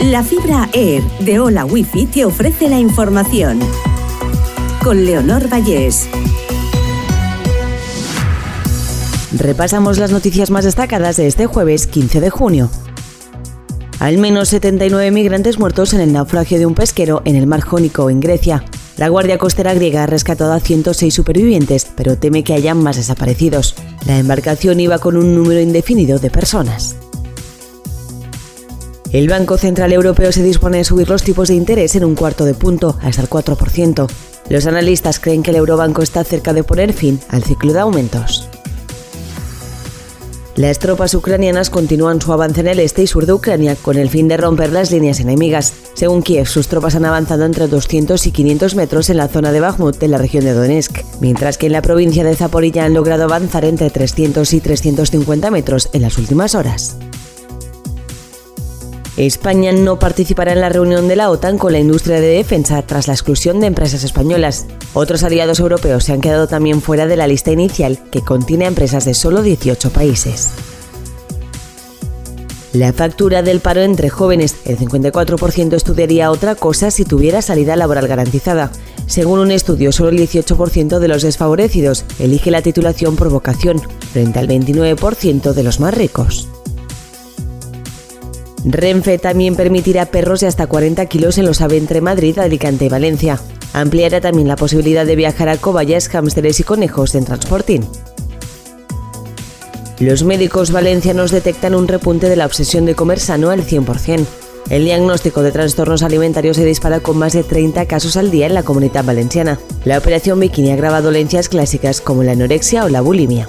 La fibra Air de Hola Wifi te ofrece la información. Con Leonor Vallés. Repasamos las noticias más destacadas de este jueves 15 de junio. Al menos 79 migrantes muertos en el naufragio de un pesquero en el mar Jónico, en Grecia. La Guardia Costera griega ha rescatado a 106 supervivientes, pero teme que hayan más desaparecidos. La embarcación iba con un número indefinido de personas. El Banco Central Europeo se dispone de subir los tipos de interés en un cuarto de punto, hasta el 4%. Los analistas creen que el Eurobanco está cerca de poner fin al ciclo de aumentos. Las tropas ucranianas continúan su avance en el este y sur de Ucrania con el fin de romper las líneas enemigas. Según Kiev, sus tropas han avanzado entre 200 y 500 metros en la zona de Bakhmut, en la región de Donetsk, mientras que en la provincia de Zaporilla han logrado avanzar entre 300 y 350 metros en las últimas horas. España no participará en la reunión de la OTAN con la industria de defensa tras la exclusión de empresas españolas. Otros aliados europeos se han quedado también fuera de la lista inicial, que contiene empresas de solo 18 países. La factura del paro entre jóvenes, el 54% estudiaría otra cosa si tuviera salida laboral garantizada. Según un estudio, solo el 18% de los desfavorecidos elige la titulación por vocación, frente al 29% de los más ricos. Renfe también permitirá perros de hasta 40 kilos en los AVE entre Madrid, Alicante y Valencia. Ampliará también la posibilidad de viajar a cobayas, hámsteres y conejos en Transporting. Los médicos valencianos detectan un repunte de la obsesión de comer sano al 100%. El diagnóstico de trastornos alimentarios se dispara con más de 30 casos al día en la comunidad valenciana. La operación Bikini agrava dolencias clásicas como la anorexia o la bulimia.